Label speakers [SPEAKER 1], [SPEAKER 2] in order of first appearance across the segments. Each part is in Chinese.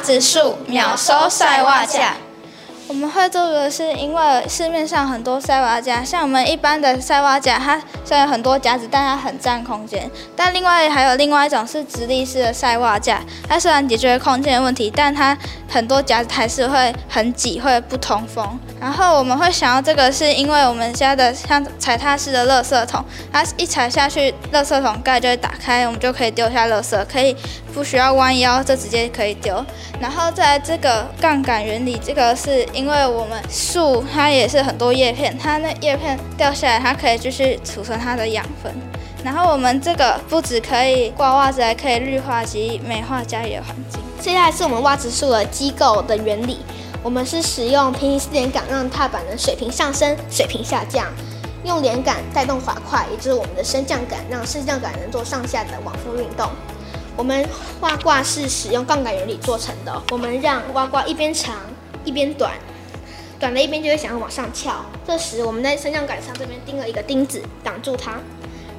[SPEAKER 1] 指数秒收晒袜架。
[SPEAKER 2] 我们会做的是，因为市面上很多晒袜架，像我们一般的晒袜架，它虽然有很多夹子，但它很占空间。但另外还有另外一种是直立式的晒袜架，它虽然解决了空间的问题，但它很多夹子还是会很挤，会不通风。然后我们会想要这个，是因为我们家的像踩踏式的垃圾桶，它一踩下去，垃圾桶盖就会打开，我们就可以丢下垃圾，可以不需要弯腰，就直接可以丢。然后在这个杠杆原理，这个是。因为我们树它也是很多叶片，它那叶片掉下来，它可以继续储存它的养分。然后我们这个不止可以挂袜子，还可以绿化及美化家里的环境。
[SPEAKER 3] 接下来是我们袜子树的机构的原理，我们是使用平行四连杆让踏板的水平上升、水平下降，用连杆带动滑块，也就是我们的升降杆，让升降杆能做上下的往复运动。我们袜挂是使用杠杆原理做成的，我们让袜挂一边长。一边短，短的一边就会想要往上翘。这时我们在升降杆上这边钉了一个钉子，挡住它。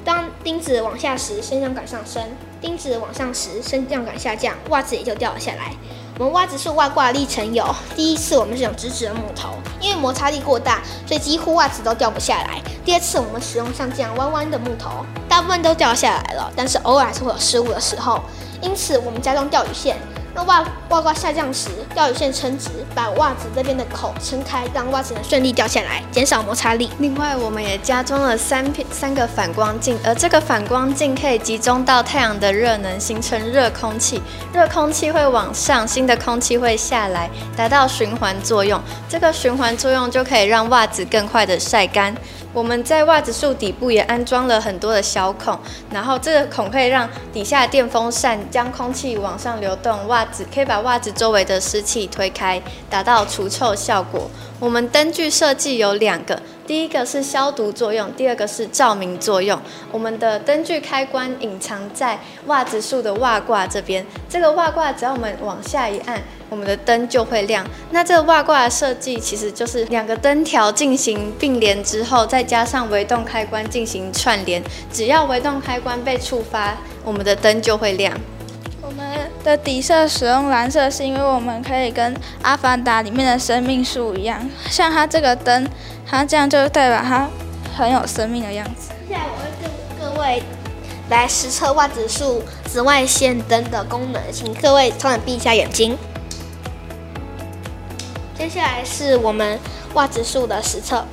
[SPEAKER 3] 当钉子往下时，升降杆上升；钉子往上时，升降杆下降，袜子也就掉了下来。我们袜子树外挂历程有：第一次我们是用直直的木头，因为摩擦力过大，所以几乎袜子都掉不下来。第二次我们使用像这样弯弯的木头，大部分都掉下来了，但是偶尔还是会有失误的时候，因此我们加装钓鱼线。那袜袜挂下降时，吊雨线撑直，把袜子这边的口撑开，让袜子能顺利掉下来，减少摩擦力。
[SPEAKER 4] 另外，我们也加装了三片三个反光镜，而这个反光镜可以集中到太阳的热能，形成热空气，热空气会往上，新的空气会下来，达到循环作用。这个循环作用就可以让袜子更快的晒干。我们在袜子树底部也安装了很多的小孔，然后这个孔可以让底下的电风扇将空气往上流动，袜子可以把袜子周围的湿气推开，达到除臭效果。我们灯具设计有两个。第一个是消毒作用，第二个是照明作用。我们的灯具开关隐藏在袜子树的袜挂这边。这个袜挂只要我们往下一按，我们的灯就会亮。那这个袜挂的设计其实就是两个灯条进行并联之后，再加上微动开关进行串联。只要微动开关被触发，我们的灯就会亮。
[SPEAKER 2] 我们的底色使用蓝色，是因为我们可以跟《阿凡达》里面的生命树一样，像它这个灯。它这样就代表它很有生命的样子。
[SPEAKER 3] 接下来我会跟各位来实测袜子树紫外线灯的功能，请各位稍微闭一下眼睛。接下来是我们袜子树的实测，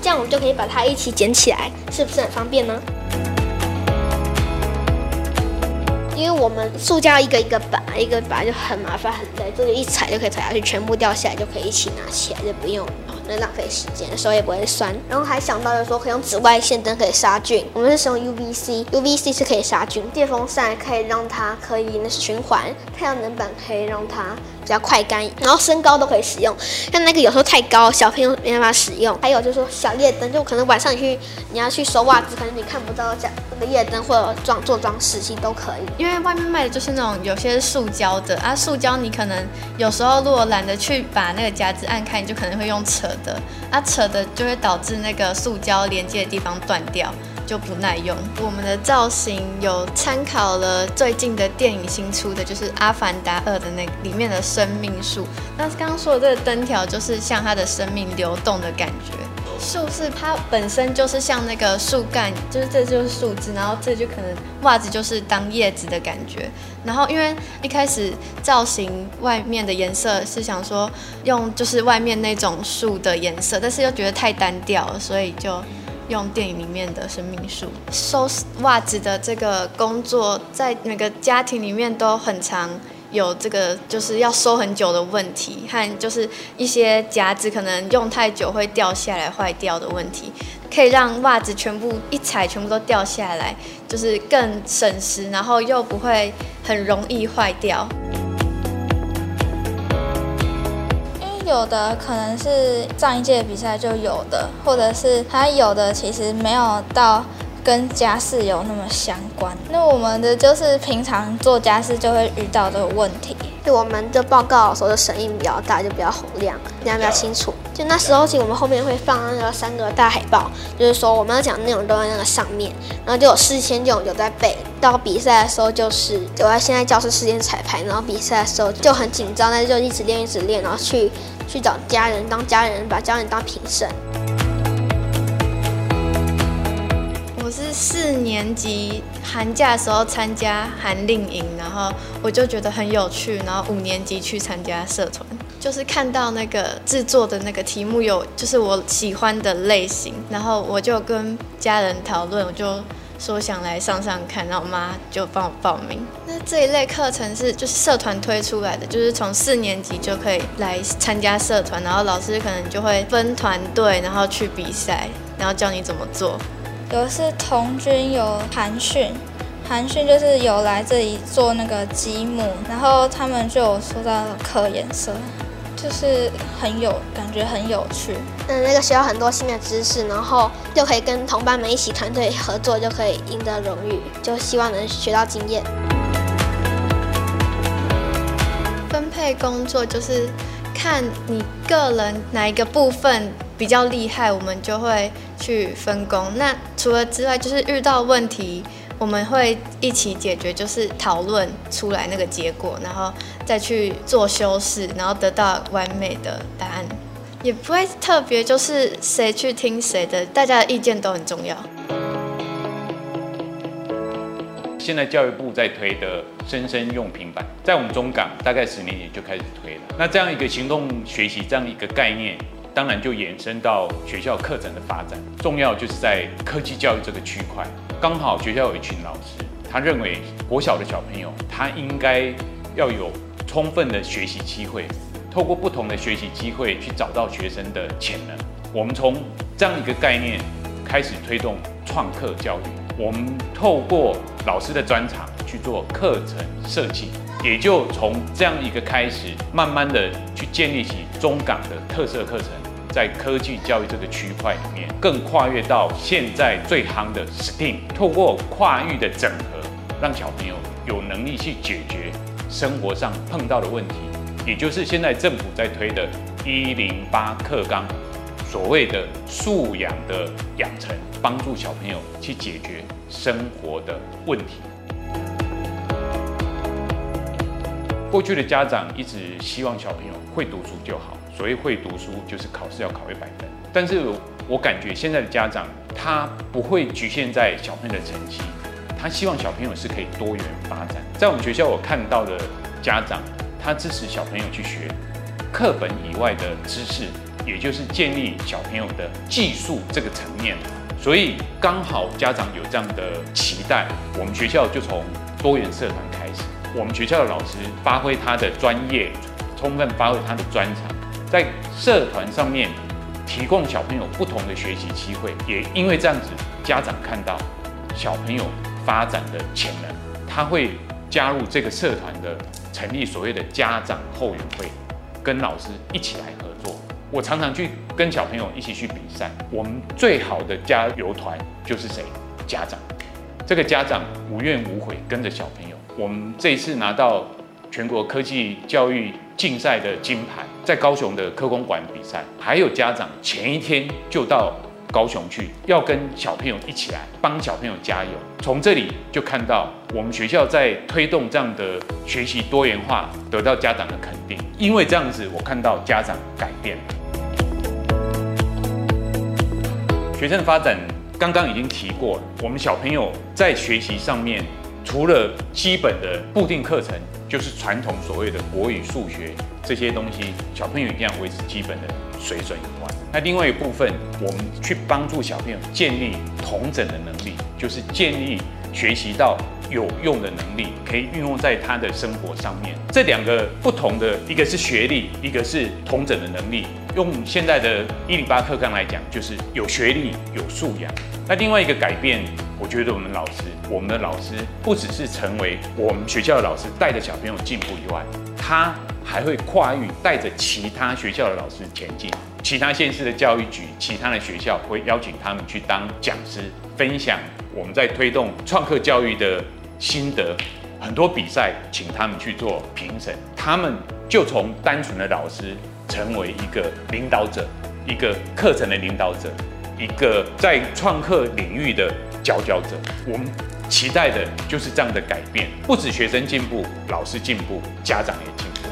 [SPEAKER 3] 这样我们就可以把它一起捡起来，是不是很方便呢？因为我们塑胶一个一个拔，一个拔就很麻烦很累，这里一踩就可以踩下去，全部掉下来就可以一起拿起来，就不用那浪费时间，手也不会酸。然后还想到就是说可以用紫外线灯可以杀菌，我们是使用 UVC，UVC 是可以杀菌，电风扇可以让它可以那是循环，太阳能板可以让它。比较快干，然后身高都可以使用。像那个有时候太高，小朋友没办法使用。还有就是说小夜灯，就可能晚上你去你要去收袜子，可能你看不到这那个夜灯或者装做装饰，其实都可以。
[SPEAKER 4] 因为外面卖的就是那种有些是塑胶的啊，塑胶你可能有时候如果懒得去把那个夹子按开，你就可能会用扯的啊，扯的就会导致那个塑胶连接的地方断掉。就不耐用。我们的造型有参考了最近的电影新出的，就是《阿凡达二》的那里面的生命树。那刚刚说的这个灯条，就是像它的生命流动的感觉。树是它本身就是像那个树干，就是这就是树枝，然后这就可能袜子就是当叶子的感觉。然后因为一开始造型外面的颜色是想说用就是外面那种树的颜色，但是又觉得太单调，所以就。用电影里面的生命树收袜子的这个工作，在每个家庭里面都很常有这个，就是要收很久的问题，和就是一些夹子可能用太久会掉下来坏掉的问题，可以让袜子全部一踩全部都掉下来，就是更省时，然后又不会很容易坏掉。
[SPEAKER 2] 有的可能是上一届比赛就有的，或者是它有的其实没有到跟家事有那么相关。那我们的就是平常做家事就会遇到的问题。
[SPEAKER 3] 就我们的报告的时候的声音比较大，就比较洪亮，这样比较清楚。就那时候，其实我们后面会放那个三个大海报，就是说我们要讲的内容都在那个上面，然后就有事先就有在背。到比赛的时候，就是我在现在教室事先彩排，然后比赛的时候就很紧张，但是就一直练，一直练，然后去去找家人当家人，把家人当评
[SPEAKER 4] 审。是四年级寒假的时候参加寒令营，然后我就觉得很有趣，然后五年级去参加社团，就是看到那个制作的那个题目有就是我喜欢的类型，然后我就跟家人讨论，我就说想来上上看，然后我妈就帮我报名。那这一类课程是就是社团推出来的，就是从四年级就可以来参加社团，然后老师可能就会分团队，然后去比赛，然后教你怎么做。
[SPEAKER 2] 有是童军有韩训，韩训就是有来这里做那个积木，然后他们就有说到课颜色，就是很有感觉，很有趣。
[SPEAKER 3] 嗯，那个学到很多新的知识，然后就可以跟同伴们一起团队合作，就可以赢得荣誉，就希望能学到经验。
[SPEAKER 4] 分配工作就是看你个人哪一个部分比较厉害，我们就会去分工。那除了之外，就是遇到问题，我们会一起解决，就是讨论出来那个结果，然后再去做修饰，然后得到完美的答案。也不会特别，就是谁去听谁的，大家的意见都很重要。
[SPEAKER 5] 现在教育部在推的生生用平板，在我们中港大概十年前就开始推了。那这样一个行动学习这样一个概念。当然就延伸到学校课程的发展，重要就是在科技教育这个区块。刚好学校有一群老师，他认为国小的小朋友他应该要有充分的学习机会，透过不同的学习机会去找到学生的潜能。我们从这样一个概念开始推动创客教育，我们透过老师的专长去做课程设计，也就从这样一个开始，慢慢的去建立起中港的特色课程。在科技教育这个区块里面，更跨越到现在最夯的 STEAM，透过跨域的整合，让小朋友有能力去解决生活上碰到的问题，也就是现在政府在推的“一零八课纲”，所谓的素养的养成，帮助小朋友去解决生活的问题。过去的家长一直希望小朋友会读书就好。所谓会读书，就是考试要考一百分。但是我感觉现在的家长，他不会局限在小朋友的成绩，他希望小朋友是可以多元发展。在我们学校，我看到的家长，他支持小朋友去学课本以外的知识，也就是建立小朋友的技术这个层面。所以刚好家长有这样的期待，我们学校就从多元社团，我们学校的老师发挥他的专业，充分发挥他的专长。在社团上面提供小朋友不同的学习机会，也因为这样子，家长看到小朋友发展的潜能，他会加入这个社团的成立所谓的家长后援会，跟老师一起来合作。我常常去跟小朋友一起去比赛，我们最好的加油团就是谁？家长。这个家长无怨无悔跟着小朋友，我们这一次拿到全国科技教育竞赛的金牌，在高雄的科工馆比赛，还有家长前一天就到高雄去，要跟小朋友一起来帮小朋友加油。从这里就看到我们学校在推动这样的学习多元化，得到家长的肯定。因为这样子，我看到家长改变。学生的发展刚刚已经提过了，我们小朋友在学习上面，除了基本的固定课程。就是传统所谓的国语、数学这些东西，小朋友一定要维持基本的水准以外，那另外一部分，我们去帮助小朋友建立同整的能力，就是建立学习到有用的能力，可以运用在他的生活上面。这两个不同的，一个是学历，一个是同整的能力。用现在的一零八课纲来讲，就是有学历、有素养。那另外一个改变，我觉得我们老师，我们的老师不只是成为我们学校的老师，带着小朋友进步以外，他还会跨域带着其他学校的老师前进。其他县市的教育局、其他的学校会邀请他们去当讲师，分享我们在推动创客教育的心得，很多比赛请他们去做评审，他们就从单纯的老师成为一个领导者，一个课程的领导者，一个在创客领域的佼佼者。我们期待的就是这样的改变，不止学生进步，老师进步，家长也进步。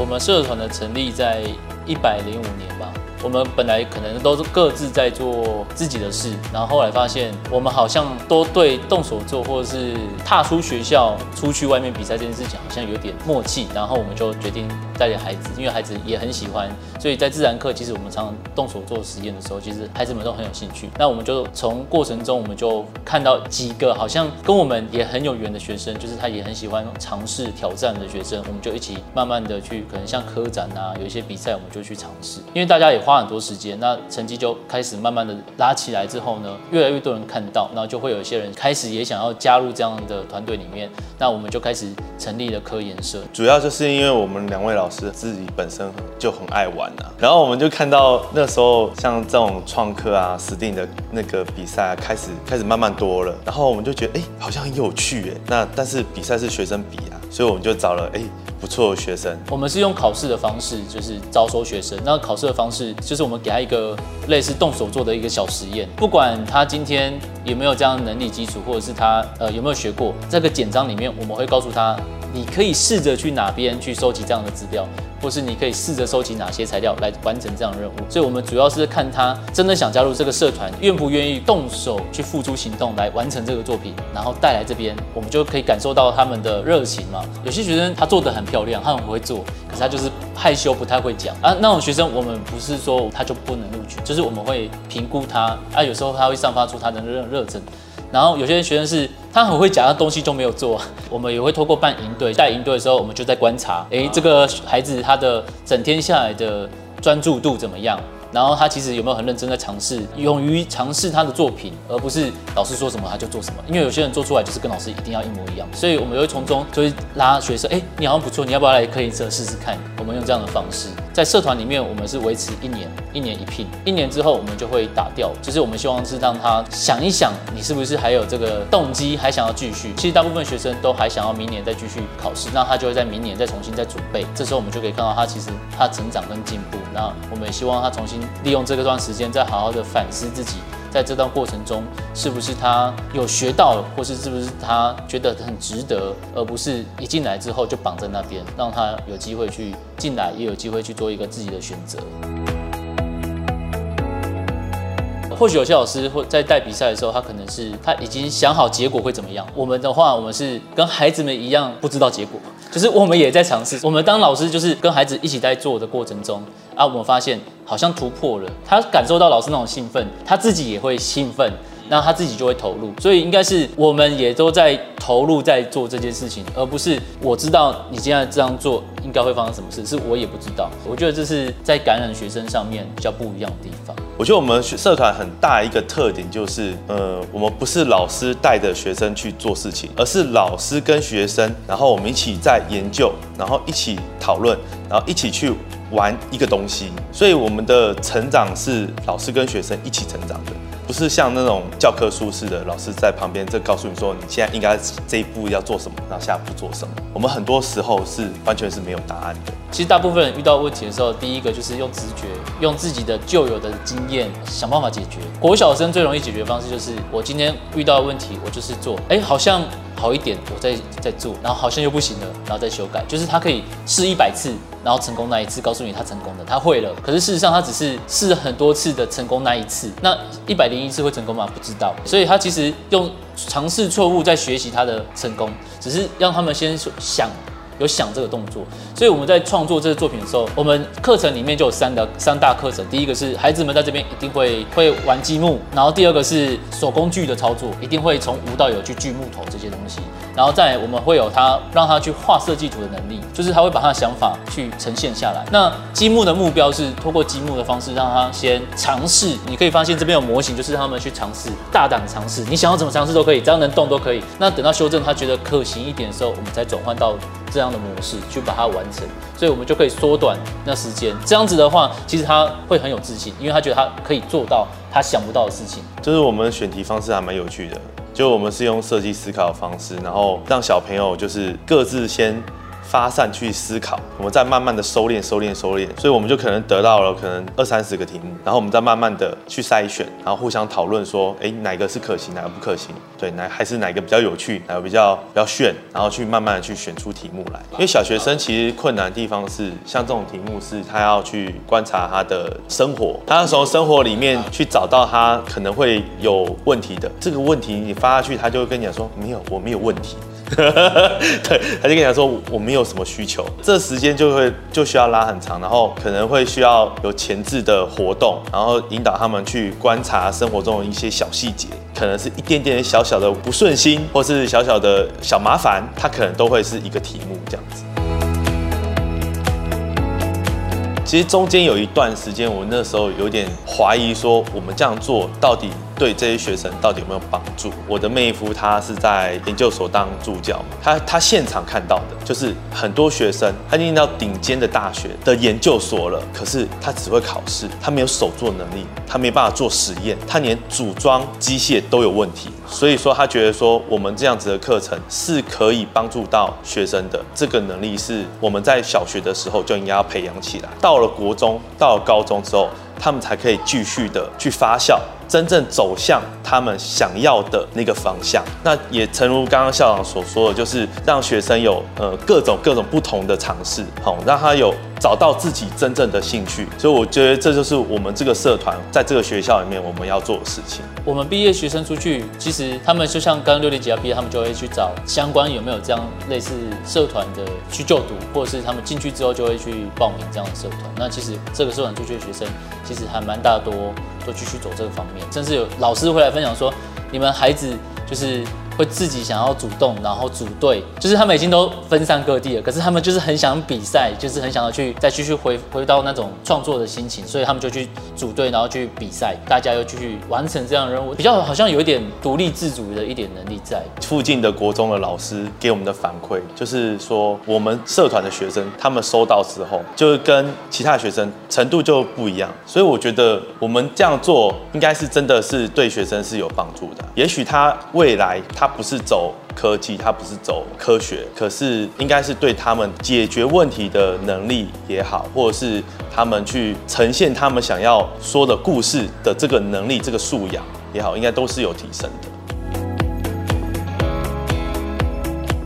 [SPEAKER 6] 我们社团的成立在一百零五年吧。我们本来可能都是各自在做自己的事，然后后来发现我们好像都对动手做或者是踏出学校出去外面比赛这件事情好像有点默契，然后我们就决定带领孩子，因为孩子也很喜欢，所以在自然课其实我们常常动手做实验的时候，其实孩子们都很有兴趣。那我们就从过程中我们就看到几个好像跟我们也很有缘的学生，就是他也很喜欢尝试挑战的学生，我们就一起慢慢的去可能像科展啊，有一些比赛我们就去尝试，因为大家也花。很多时间，那成绩就开始慢慢的拉起来之后呢，越来越多人看到，然后就会有一些人开始也想要加入这样的团队里面，那我们就开始成立了科研社。
[SPEAKER 7] 主要就是因为我们两位老师自己本身就很爱玩啊，然后我们就看到那时候像这种创客啊、死定的那个比赛，开始开始慢慢多了，然后我们就觉得哎、好像很有趣哎，那但是比赛是学生比啊，所以我们就找了哎。错学生，
[SPEAKER 6] 我们是用考试的方式，就是招收学生。那考试的方式就是我们给他一个类似动手做的一个小实验，不管他今天有没有这样的能力基础，或者是他呃有没有学过，这个简章里面我们会告诉他，你可以试着去哪边去收集这样的资料。或是你可以试着收集哪些材料来完成这样的任务，所以我们主要是看他真的想加入这个社团，愿不愿意动手去付诸行动来完成这个作品，然后带来这边，我们就可以感受到他们的热情嘛。有些学生他做得很漂亮，他很会做，可是他就是害羞，不太会讲啊。那种学生我们不是说他就不能录取，就是我们会评估他啊，有时候他会散发出他的热热忱。然后有些学生是他很会讲，他东西都没有做。我们也会透过办营队，带营队的时候，我们就在观察，诶，这个孩子他的整天下来的专注度怎么样？然后他其实有没有很认真在尝试，勇于尝试他的作品，而不是老师说什么他就做什么。因为有些人做出来就是跟老师一定要一模一样，所以我们也会从中就会拉学生，哎，你好像不错，你要不要来科研社试试看？我们用这样的方式，在社团里面我们是维持一年，一年一聘，一年之后我们就会打掉。就是我们希望是让他想一想，你是不是还有这个动机，还想要继续？其实大部分学生都还想要明年再继续考试，那他就会在明年再重新再准备。这时候我们就可以看到他其实他成长跟进步。那我们也希望他重新。利用这个段时间，再好好的反思自己，在这段过程中，是不是他有学到，或是是不是他觉得很值得，而不是一进来之后就绑在那边，让他有机会去进来，也有机会去做一个自己的选择。或许有些老师会在带比赛的时候，他可能是他已经想好结果会怎么样。我们的话，我们是跟孩子们一样，不知道结果，就是我们也在尝试。我们当老师就是跟孩子一起在做的过程中啊，我们发现好像突破了，他感受到老师那种兴奋，他自己也会兴奋。那他自己就会投入，所以应该是我们也都在投入在做这件事情，而不是我知道你现在这样做应该会发生什么事，是我也不知道。我觉得这是在感染学生上面比较不一样的地方。
[SPEAKER 7] 我觉得我们社团很大一个特点就是，呃，我们不是老师带着学生去做事情，而是老师跟学生，然后我们一起在研究，然后一起讨论，然后一起去玩一个东西。所以我们的成长是老师跟学生一起成长的。不是像那种教科书似的，老师在旁边就告诉你说，你现在应该这一步要做什么，然后下一步做什么。我们很多时候是完全是没有答案的。
[SPEAKER 6] 其实大部分人遇到问题的时候，第一个就是用直觉，用自己的旧有的经验想办法解决。国小生最容易解决方式就是，我今天遇到问题，我就是做，哎，好像好一点，我再再做，然后好像又不行了，然后再修改。就是他可以试一百次。然后成功那一次，告诉你他成功的，他会了。可是事实上，他只是试了很多次的成功那一次。那一百零一次会成功吗？不知道。所以他其实用尝试错误在学习他的成功，只是让他们先想。有想这个动作，所以我们在创作这个作品的时候，我们课程里面就有三个三大课程。第一个是孩子们在这边一定会会玩积木，然后第二个是手工具的操作，一定会从无到有去锯木头这些东西。然后再我们会有他让他去画设计图的能力，就是他会把他的想法去呈现下来。那积木的目标是通过积木的方式让他先尝试。你可以发现这边有模型，就是让他们去尝试，大胆尝试，你想要怎么尝试都可以，只要能动都可以。那等到修正他觉得可行一点的时候，我们再转换到。这样的模式去把它完成，所以我们就可以缩短那时间。这样子的话，其实他会很有自信，因为他觉得他可以做到他想不到的事情。
[SPEAKER 7] 就是我们选题方式还蛮有趣的，就我们是用设计思考的方式，然后让小朋友就是各自先。发散去思考，我们再慢慢的收敛、收敛、收敛，所以我们就可能得到了可能二三十个题目，然后我们再慢慢的去筛选，然后互相讨论说，哎，哪个是可行，哪个不可行？对，哪还是哪个比较有趣，哪个比较比较炫，然后去慢慢的去选出题目来。因为小学生其实困难的地方是，像这种题目是他要去观察他的生活，他要从生活里面去找到他可能会有问题的这个问题，你发下去，他就会跟你讲说，没有，我没有问题。对，他就跟你讲说，我没有什么需求，这时间就会就需要拉很长，然后可能会需要有前置的活动，然后引导他们去观察生活中的一些小细节，可能是一点点小小的不顺心，或是小小的小麻烦，它可能都会是一个题目这样子。其实中间有一段时间，我那时候有点怀疑说，我们这样做到底。对这些学生到底有没有帮助？我的妹夫他是在研究所当助教，他他现场看到的就是很多学生，他进到顶尖的大学的研究所了，可是他只会考试，他没有手作能力，他没办法做实验，他连组装机械都有问题。所以说他觉得说我们这样子的课程是可以帮助到学生的，这个能力是我们在小学的时候就应该要培养起来，到了国中，到了高中之后，他们才可以继续的去发酵。真正走向他们想要的那个方向，那也诚如刚刚校长所说的，就是让学生有呃各种各种不同的尝试，好，让他有。找到自己真正的兴趣，所以我觉得这就是我们这个社团在这个学校里面我们要做的事情。
[SPEAKER 6] 我们毕业学生出去，其实他们就像刚六年级要毕业，他们就会去找相关有没有这样类似社团的去就读，或者是他们进去之后就会去报名这样的社团。那其实这个社团出去的学生，其实还蛮大多都继续走这个方面，甚至有老师会来分享说，你们孩子就是。会自己想要主动，然后组队，就是他们已经都分散各地了，可是他们就是很想比赛，就是很想要去再继续回回到那种创作的心情，所以他们就去组队，然后去比赛，大家又继续完成这样的任务，比较好像有一点独立自主的一点能力在。
[SPEAKER 7] 附近的国中的老师给我们的反馈就是说，我们社团的学生他们收到之后，就是跟其他学生程度就不一样，所以我觉得我们这样做应该是真的是对学生是有帮助的。也许他未来他。他不是走科技，它不是走科学，可是应该是对他们解决问题的能力也好，或者是他们去呈现他们想要说的故事的这个能力、这个素养也好，应该都是有提升的。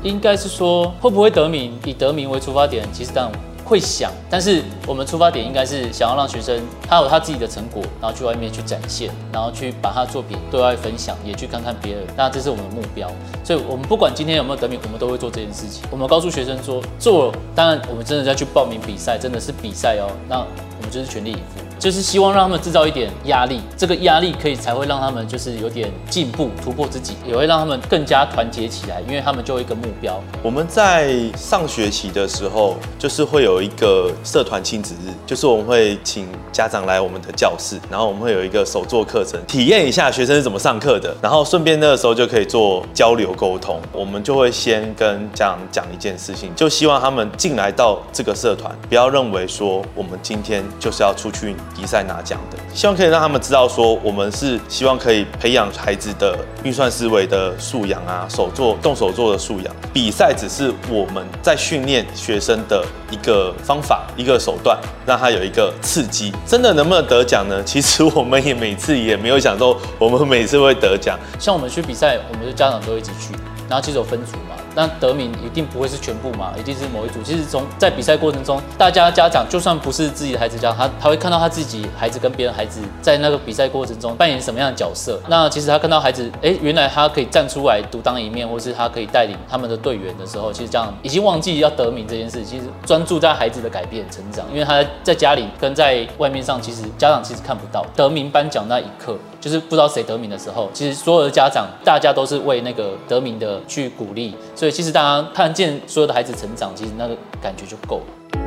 [SPEAKER 6] 应该是说会不会得名，以得名为出发点，其实当然。会想，但是我们出发点应该是想要让学生他有他自己的成果，然后去外面去展现，然后去把他的作品对外分享，也去看看别人。那这是我们的目标，所以我们不管今天有没有得名，我们都会做这件事情。我们告诉学生说，做，当然我们真的要去报名比赛，真的是比赛哦，那我们就是全力以赴。就是希望让他们制造一点压力，这个压力可以才会让他们就是有点进步、突破自己，也会让他们更加团结起来，因为他们就有一个目标。
[SPEAKER 7] 我们在上学期的时候，就是会有一个社团亲子日，就是我们会请家长来我们的教室，然后我们会有一个手作课程，体验一下学生是怎么上课的，然后顺便那个时候就可以做交流沟通。我们就会先跟家长讲一件事情，就希望他们进来到这个社团，不要认为说我们今天就是要出去。比赛拿奖的，希望可以让他们知道说，我们是希望可以培养孩子的运算思维的素养啊，手作动手做的素养。比赛只是我们在训练学生的一个方法，一个手段，让他有一个刺激。真的能不能得奖呢？其实我们也每次也没有想说，我们每次会得奖。
[SPEAKER 6] 像我们去比赛，我们的家长都一起去，然后其实有分组嘛。那得名一定不会是全部嘛，一定是某一组。其实从在比赛过程中，大家家长就算不是自己的孩子家长，他他会看到他自己孩子跟别人孩子在那个比赛过程中扮演什么样的角色。那其实他看到孩子，哎，原来他可以站出来独当一面，或是他可以带领他们的队员的时候，其实这样已经忘记要得名这件事，其实专注在孩子的改变成长。因为他在家里跟在外面上，其实家长其实看不到得名颁奖那一刻，就是不知道谁得名的时候，其实所有的家长大家都是为那个得名的去鼓励。所以其实大家看见所有的孩子成长，其实那个感觉就够了。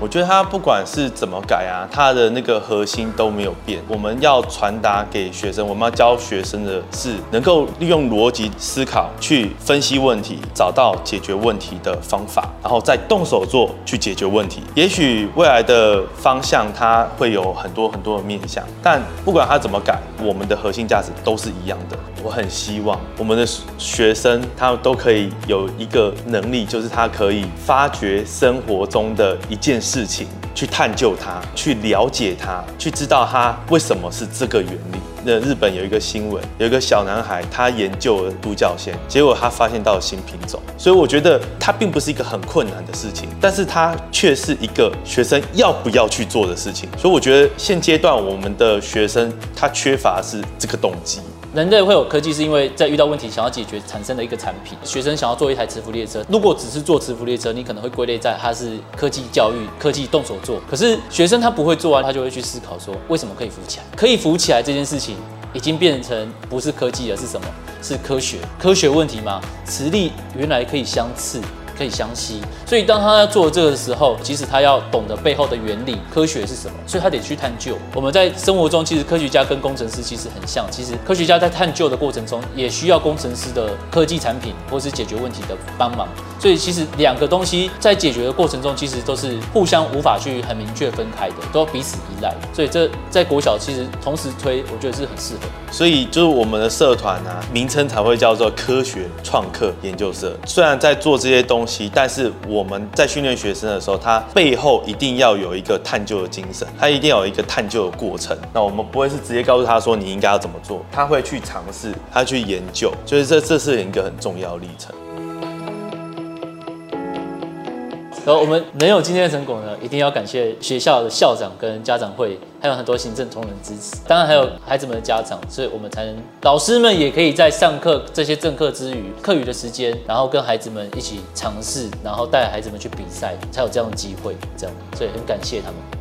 [SPEAKER 7] 我觉得它不管是怎么改啊，它的那个核心都没有变。我们要传达给学生，我们要教学生的是能够利用逻辑思考去分析问题，找到解决问题的方法，然后再动手做去解决问题。也许未来的方向它会有很多很多的面向，但不管它怎么改，我们的核心价值都是一样的。我很希望我们的学生他都可以有一个能力，就是他可以发掘生活中的一件事事情，去探究它，去了解它，去知道它为什么是这个原理。那日本有一个新闻，有一个小男孩，他研究了独角仙，结果他发现到了新品种。所以我觉得它并不是一个很困难的事情，但是它却是一个学生要不要去做的事情。所以我觉得现阶段我们的学生他缺乏是这个动机。
[SPEAKER 6] 人类会有科技，是因为在遇到问题想要解决产生的一个产品。学生想要做一台磁浮列车，如果只是做磁浮列车，你可能会归类在它是科技教育、科技动手做。可是学生他不会做啊，他就会去思考说，为什么可以浮起来？可以浮起来这件事情，已经变成不是科技了，是什么？是科学？科学问题吗？磁力原来可以相斥。可以相吸，所以当他要做这个的时候，其实他要懂得背后的原理，科学是什么，所以他得去探究。我们在生活中，其实科学家跟工程师其实很像，其实科学家在探究的过程中，也需要工程师的科技产品或是解决问题的帮忙。所以其实两个东西在解决的过程中，其实都是互相无法去很明确分开的，都要彼此依赖。所以这在国小其实同时推，我觉得是很适合。
[SPEAKER 7] 所以就是我们的社团啊，名称才会叫做科学创客研究社。虽然在做这些东西，但是我们在训练学生的时候，他背后一定要有一个探究的精神，他一定要有一个探究的过程。那我们不会是直接告诉他说你应该要怎么做，他会去尝试，他去研究，就是这这是一个很重要的历程。
[SPEAKER 6] 然后我们能有今天的成果呢，一定要感谢学校的校长跟家长会，还有很多行政同仁支持，当然还有孩子们的家长，所以我们才能，老师们也可以在上课这些正课之余，课余的时间，然后跟孩子们一起尝试，然后带孩子们去比赛，才有这样的机会，这样，所以很感谢他们。